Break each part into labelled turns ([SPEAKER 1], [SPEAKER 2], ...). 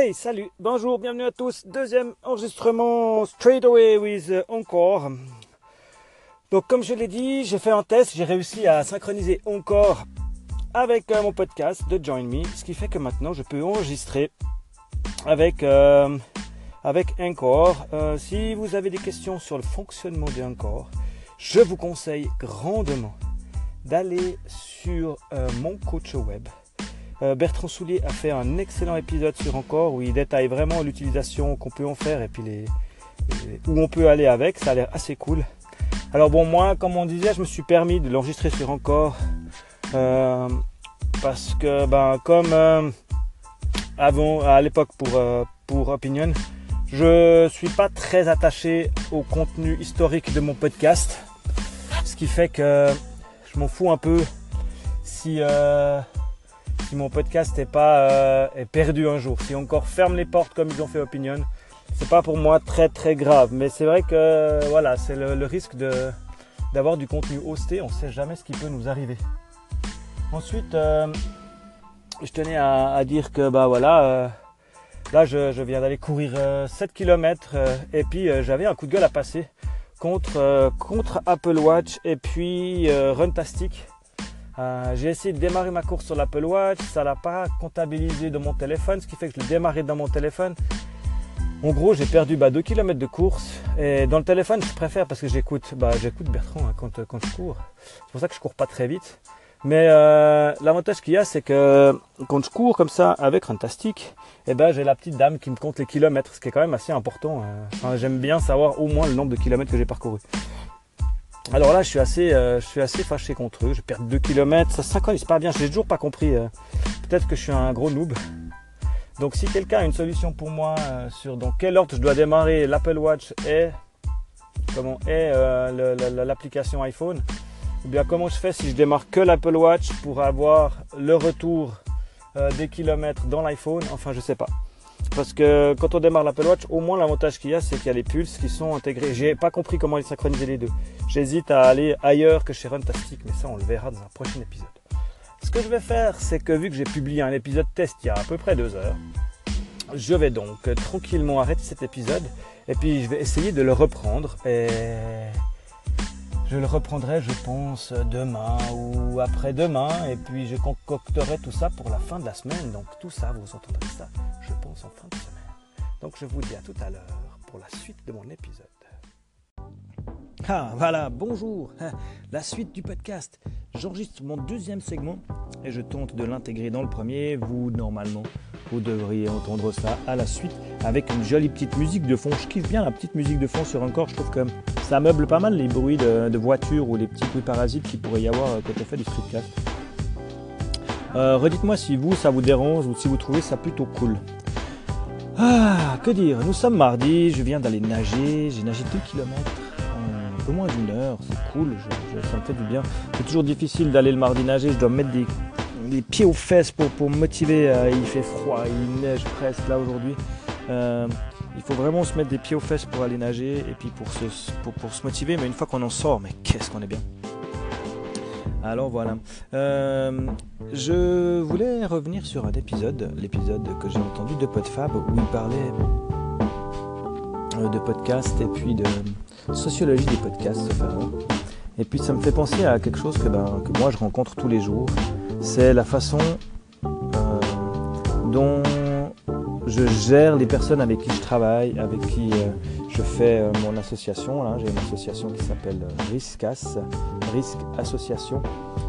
[SPEAKER 1] Hey, salut, bonjour, bienvenue à tous. Deuxième enregistrement straight away with Encore. Donc comme je l'ai dit, j'ai fait un test, j'ai réussi à synchroniser Encore avec euh, mon podcast de Join Me, ce qui fait que maintenant je peux enregistrer avec euh, avec Encore. Euh, si vous avez des questions sur le fonctionnement de Encore, je vous conseille grandement d'aller sur mon coach web euh, Bertrand Soulier a fait un excellent épisode sur Encore où il détaille vraiment l'utilisation qu'on peut en faire et puis où on peut aller avec. Ça a l'air assez cool. Alors bon, moi, comme on disait, je me suis permis de l'enregistrer sur Encore euh, parce que, ben, comme euh, avant, à l'époque pour, Opinion, je suis pas très attaché au contenu historique de mon podcast, ce qui fait que je m'en fous un peu si si mon podcast est pas euh, est perdu un jour, si encore ferme les portes comme ils ont fait Opinion, c'est pas pour moi très très grave. Mais c'est vrai que voilà, c'est le, risque de d'avoir du contenu hosté. On sait jamais ce qui peut nous arriver. Ensuite, euh, je tenais à, dire que bah voilà, euh, là je, viens d'aller courir 7 km et puis j'avais un coup de gueule à passer contre contre Apple Watch et puis Runtastic. Euh, j'ai essayé de démarrer ma course sur l'Apple Watch, ça l'a pas comptabilisé de mon téléphone, ce qui fait que je l'ai démarré dans mon téléphone. En gros, j'ai perdu bah, 2 km de course. Et dans le téléphone, je préfère parce que j'écoute bah, Bertrand hein, quand, quand je cours. C'est pour ça que je cours pas très vite. Mais euh, l'avantage qu'il y a, c'est que quand je cours comme ça avec Runtastic, eh ben, j'ai la petite dame qui me compte les kilomètres, ce qui est quand même assez important. Hein. J'aime bien savoir au moins le nombre de kilomètres que j'ai parcouru. Alors là, je suis assez, euh, je suis assez fâché contre eux. Je perds 2 km, ça synchronise pas bien. J'ai toujours pas compris. Euh, peut-être que je suis un gros noob. Donc si quelqu'un a une solution pour moi euh, sur dans quel ordre je dois démarrer l'Apple Watch et comment est l'application iPhone, ou bien comment je fais si je démarre que l'Apple Watch pour avoir le retour des kilomètres dans l'iPhone, enfin je sais pas. Parce que quand on démarre l'Apple Watch, au moins l'avantage qu'il y a, c'est qu'il y a les pulses qui sont intégrés. J'ai pas compris comment ils synchroniser les deux. J'hésite à aller ailleurs que chez Runtastic, mais ça on le verra dans un prochain épisode. Ce que je vais faire, c'est que vu que j'ai publié un épisode test il y a à peu près deux heures, je vais donc tranquillement arrêter cet épisode et puis je vais essayer de le reprendre et je le reprendrai, je pense, demain ou après-demain. Et puis je concocterai tout ça pour la fin de la semaine. Donc tout ça, vous entendrez ça, je pense, en fin de semaine. Donc je vous dis à tout à l'heure pour la suite de mon épisode. Ah voilà, bonjour, la suite du podcast. J'enregistre mon deuxième segment et je tente de l'intégrer dans le premier. Vous, normalement, vous devriez entendre ça à la suite avec une jolie petite musique de fond. Je kiffe bien la petite musique de fond sur encore. Je trouve que ça meuble pas mal les bruits de, de voitures ou les petits bruits parasites qu'il pourrait y avoir quand on fait du streetcast. Euh, redites-moi si vous, ça vous dérange ou si vous trouvez ça plutôt cool. Ah, que dire? Nous sommes mardi, je viens d'aller nager, j'ai nagé 2 km un moins d'une heure, c'est cool, ça me fait du bien. C'est toujours difficile d'aller le mardi nager, je dois mettre des, pieds aux fesses pour, pour me motiver, euh, il fait froid, il neige presque là aujourd'hui. Euh, il faut vraiment se mettre des pieds aux fesses pour aller nager et puis pour se, pour, se motiver, mais une fois qu'on en sort, mais qu'est-ce qu'on est bien. Alors voilà. Euh, je voulais revenir sur un épisode, l'épisode que j'ai entendu de PodFab où il parlait de podcast et puis de sociologie des podcasts. Et puis ça me fait penser à quelque chose que, ben, que moi je rencontre tous les jours. C'est la façon dont je gère les personnes avec qui je travaille, avec qui euh, je fais euh, mon association. J'ai une association qui s'appelle RISCAS, Risk Association,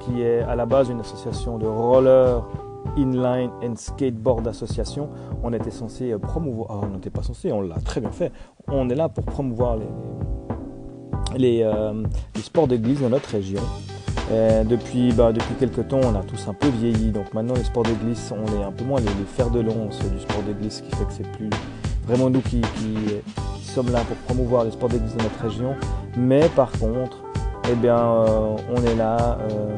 [SPEAKER 1] qui est à la base une association de roller, inline and skateboard association. On était censé promouvoir, ah, on n'était pas censé, on l'a très bien fait. On est là pour promouvoir les, les, euh, les sports d'église dans notre région. Euh, depuis, bah, depuis quelques temps, on a tous un peu vieilli. Donc maintenant, les sports de glisse, on est un peu moins les, fers de lance du sport de glisse, ce qui fait que c'est plus vraiment nous qui, sommes là pour promouvoir les sports de glisse dans notre région. Mais par contre, eh bien, euh, on est là euh,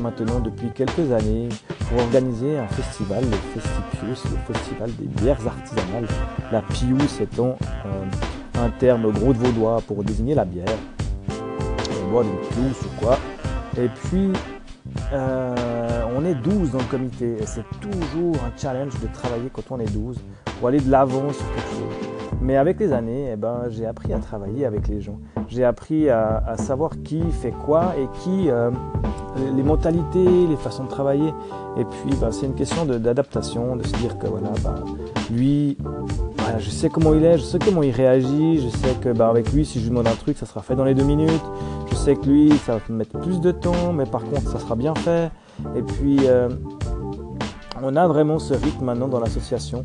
[SPEAKER 1] maintenant depuis quelques années pour organiser un festival, le Festipius, le festival des bières artisanales. La Pius étant un terme gros de vaudois pour désigner la bière. On boit une Pius ou quoi. Et puis, euh, on est 12 dans le comité c'est toujours un challenge de travailler quand on est 12 pour aller de l'avant sur quelque chose. Mais avec les années, eh ben, j'ai appris à travailler avec les gens. J'ai appris à, savoir qui fait quoi et qui, euh, les mentalités, les façons de travailler. Et puis, ben, c'est une question d'adaptation, de, se dire que voilà, ben, lui, je sais comment il est, je sais comment il réagit, je sais que ben, avec lui, si je lui demande un truc, ça sera fait dans les deux minutes. Je sais que lui, ça va mettre plus de temps, mais par contre, ça sera bien fait. Et puis, euh, on a vraiment ce rythme maintenant dans l'association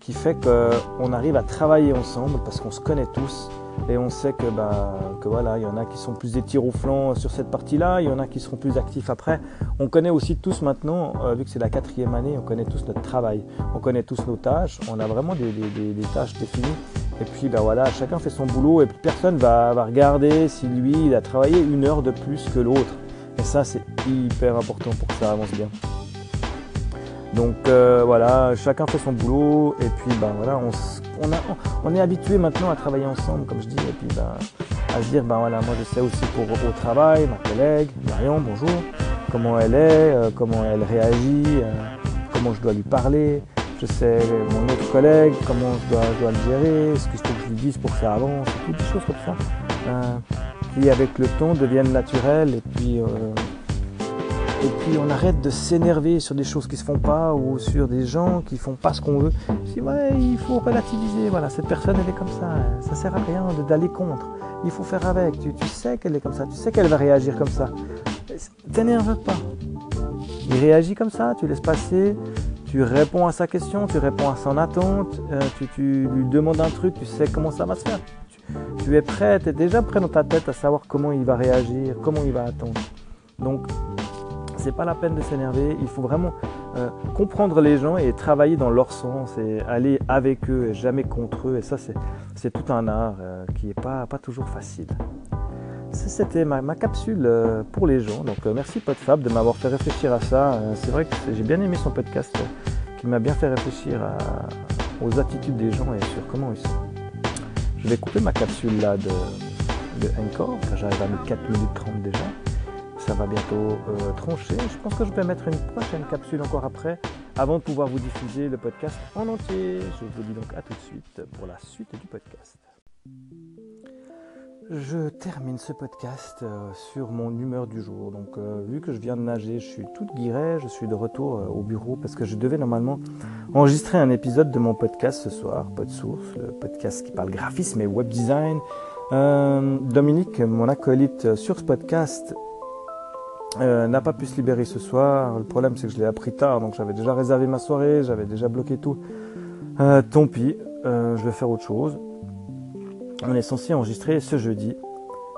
[SPEAKER 1] qui fait qu'on arrive à travailler ensemble parce qu'on se connaît tous et on sait que, bah, que voilà, il y en a qui sont plus des au flanc sur cette partie-là, il y en a qui seront plus actifs après. On connaît aussi tous maintenant, euh, vu que c'est la quatrième année, on connaît tous notre travail, on connaît tous nos tâches, on a vraiment des, tâches définies. Et puis bah voilà, chacun fait son boulot et personne va, va regarder si lui il a travaillé une heure de plus que l'autre. Et ça c'est hyper important pour que ça avance bien. Donc euh, voilà, chacun fait son boulot et puis ben voilà, on, on, est habitué maintenant à travailler ensemble, comme je dis, et puis ben, à se dire ben voilà, moi je sais aussi pour au travail, ma collègue Marion, bonjour, comment elle est, euh, comment elle réagit, euh, comment je dois lui parler. Je sais mon autre collègue, comment je dois, dois le gérer, ce je faut que je lui dise pour faire avance, toutes des choses comme ça, qui avec le temps deviennent naturelles et puis et puis on arrête de s'énerver sur des choses qui se font pas ou sur des gens qui font pas ce qu'on veut. Je dis ouais, il faut relativiser. Voilà, cette personne elle est comme ça. Ça sert à rien d'aller contre. Il faut faire avec. Tu, sais qu'elle est comme ça. Tu sais qu'elle va réagir comme ça. T'énerve pas. Il réagit comme ça. Tu laisses passer. Tu réponds à sa question. Tu réponds à son attente. Euh, tu, lui demandes un truc. Tu sais comment ça va se faire. Tu, tu es prêt. Tu es déjà prêt dans ta tête à savoir comment il va réagir, comment il va attendre. Donc c'est pas la peine de s'énerver. Il faut vraiment euh, comprendre les gens et travailler dans leur sens et aller avec eux et jamais contre eux. Et ça, c'est tout un art euh, qui n'est pas, pas toujours facile. C'était ma, capsule euh, pour les gens. Donc merci PodFab de m'avoir fait réfléchir à ça. c'est vrai que j'ai bien aimé son podcast qui m'a bien fait réfléchir aux attitudes des gens et sur comment ils sont. Je vais couper ma capsule là de, de Encore, car j'arrive à mes 4 minutes 30 déjà ça va bientôt euh, trancher. Je pense que je vais mettre une prochaine capsule encore après, avant de pouvoir vous diffuser le podcast en entier. Je vous dis donc à tout de suite pour la suite du podcast. Je termine ce podcast euh, sur mon humeur du jour. Donc, euh, vu que je viens de nager, je suis toute guirée, je suis de retour au bureau parce que je devais normalement enregistrer un épisode de mon podcast ce soir, PodSource, le podcast qui parle graphisme et web design. Dominique, mon acolyte sur ce podcast, euh, n'a pas pu se libérer ce soir. Le problème, c'est que je l'ai appris tard, donc j'avais déjà réservé ma soirée, j'avais déjà bloqué tout. Euh, tant pis, euh, je vais faire autre chose. On est censé enregistrer ce jeudi.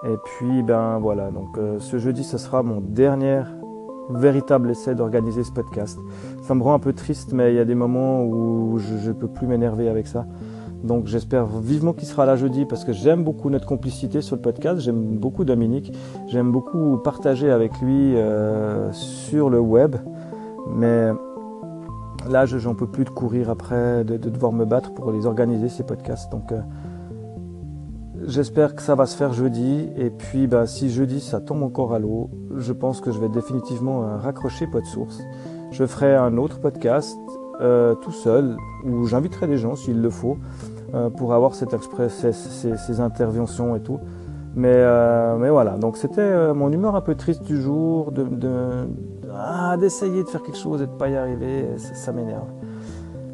[SPEAKER 1] Et puis, ben voilà, donc ce jeudi, ce sera mon dernier véritable essai d'organiser ce podcast. Ça me rend un peu triste, mais il y a des moments où je ne peux plus m'énerver avec ça. Donc j'espère vivement qu'il sera là jeudi parce que j'aime beaucoup notre complicité sur le podcast, j'aime beaucoup Dominique, j'aime beaucoup partager avec lui euh, sur le web. Mais là, je j'en peux plus de courir après, de, devoir me battre pour les organiser ces podcasts. Donc euh, j'espère que ça va se faire jeudi. Et puis bah, si jeudi ça tombe encore à l'eau, je pense que je vais définitivement euh, raccrocher PodSource. Je ferai un autre podcast tout seul où j'inviterai des gens s'il le faut. Euh, pour avoir cette ces, ces, interventions et tout. Mais, euh, mais voilà, donc c'était euh, mon humeur un peu triste du jour, ah, d'essayer de faire quelque chose et de pas y arriver, ça, m'énerve.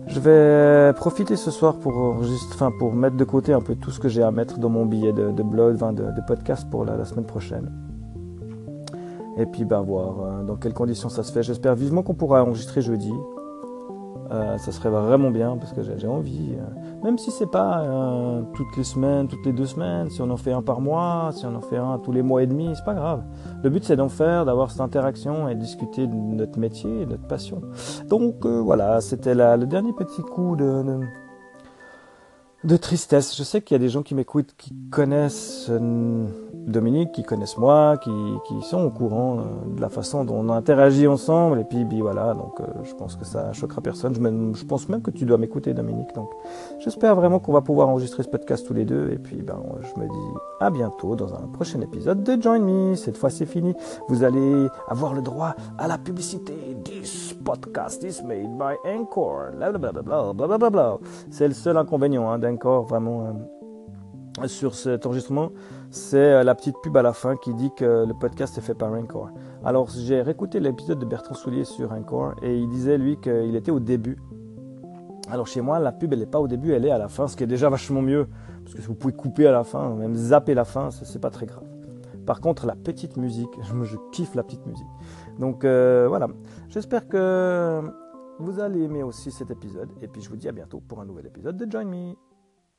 [SPEAKER 1] Je vais profiter ce soir pour, juste, enfin, pour mettre de côté un peu tout ce que j'ai à mettre dans mon billet de, blog, de, podcast pour la, semaine prochaine. Et puis ben voir dans quelles conditions ça se fait. J'espère vivement qu'on pourra enregistrer jeudi. Euh, ça serait vraiment bien parce que j'ai envie. Euh, même si c'est pas euh, toutes les semaines, toutes les deux semaines, si on en fait un par mois, si on en fait un tous les mois et demi, c'est pas grave. Le but c'est d'en faire, d'avoir cette interaction et de discuter de notre métier, de notre passion. Donc voilà, c'était le dernier petit coup de, de tristesse. Je sais qu'il y a des gens qui m'écoutent qui connaissent euh, Dominique, qui connaissent moi, qui, sont au courant euh, de la façon dont on interagit ensemble. Et puis, voilà, donc euh, je pense que ça choquera personne. Je, pense même que tu dois m'écouter, Dominique. Donc j'espère vraiment qu'on va pouvoir enregistrer ce podcast tous les deux. Et puis, ben, je me dis à bientôt dans un prochain épisode de Join Me. Cette fois, c'est fini. Vous allez avoir le droit à la publicité. This podcast is made by. Blablabla. C'est le seul inconvénient hein, d'Anchor, vraiment. Euh, sur cet enregistrement, c'est euh, la petite pub à la fin qui dit que le podcast est fait par Encore. Alors j'ai réécouté l'épisode de Bertrand Soulier sur Encore et il disait lui qu'il était au début. Alors chez moi, la pub elle n'est pas au début, elle est à la fin, ce qui est déjà vachement mieux parce que vous pouvez couper à la fin, même zapper la fin, c'est pas très grave. Par contre, la petite musique, je, je kiffe la petite musique. Donc euh, voilà, j'espère que vous allez aimer aussi cet épisode et puis je vous dis à bientôt pour un nouvel épisode de Join Me.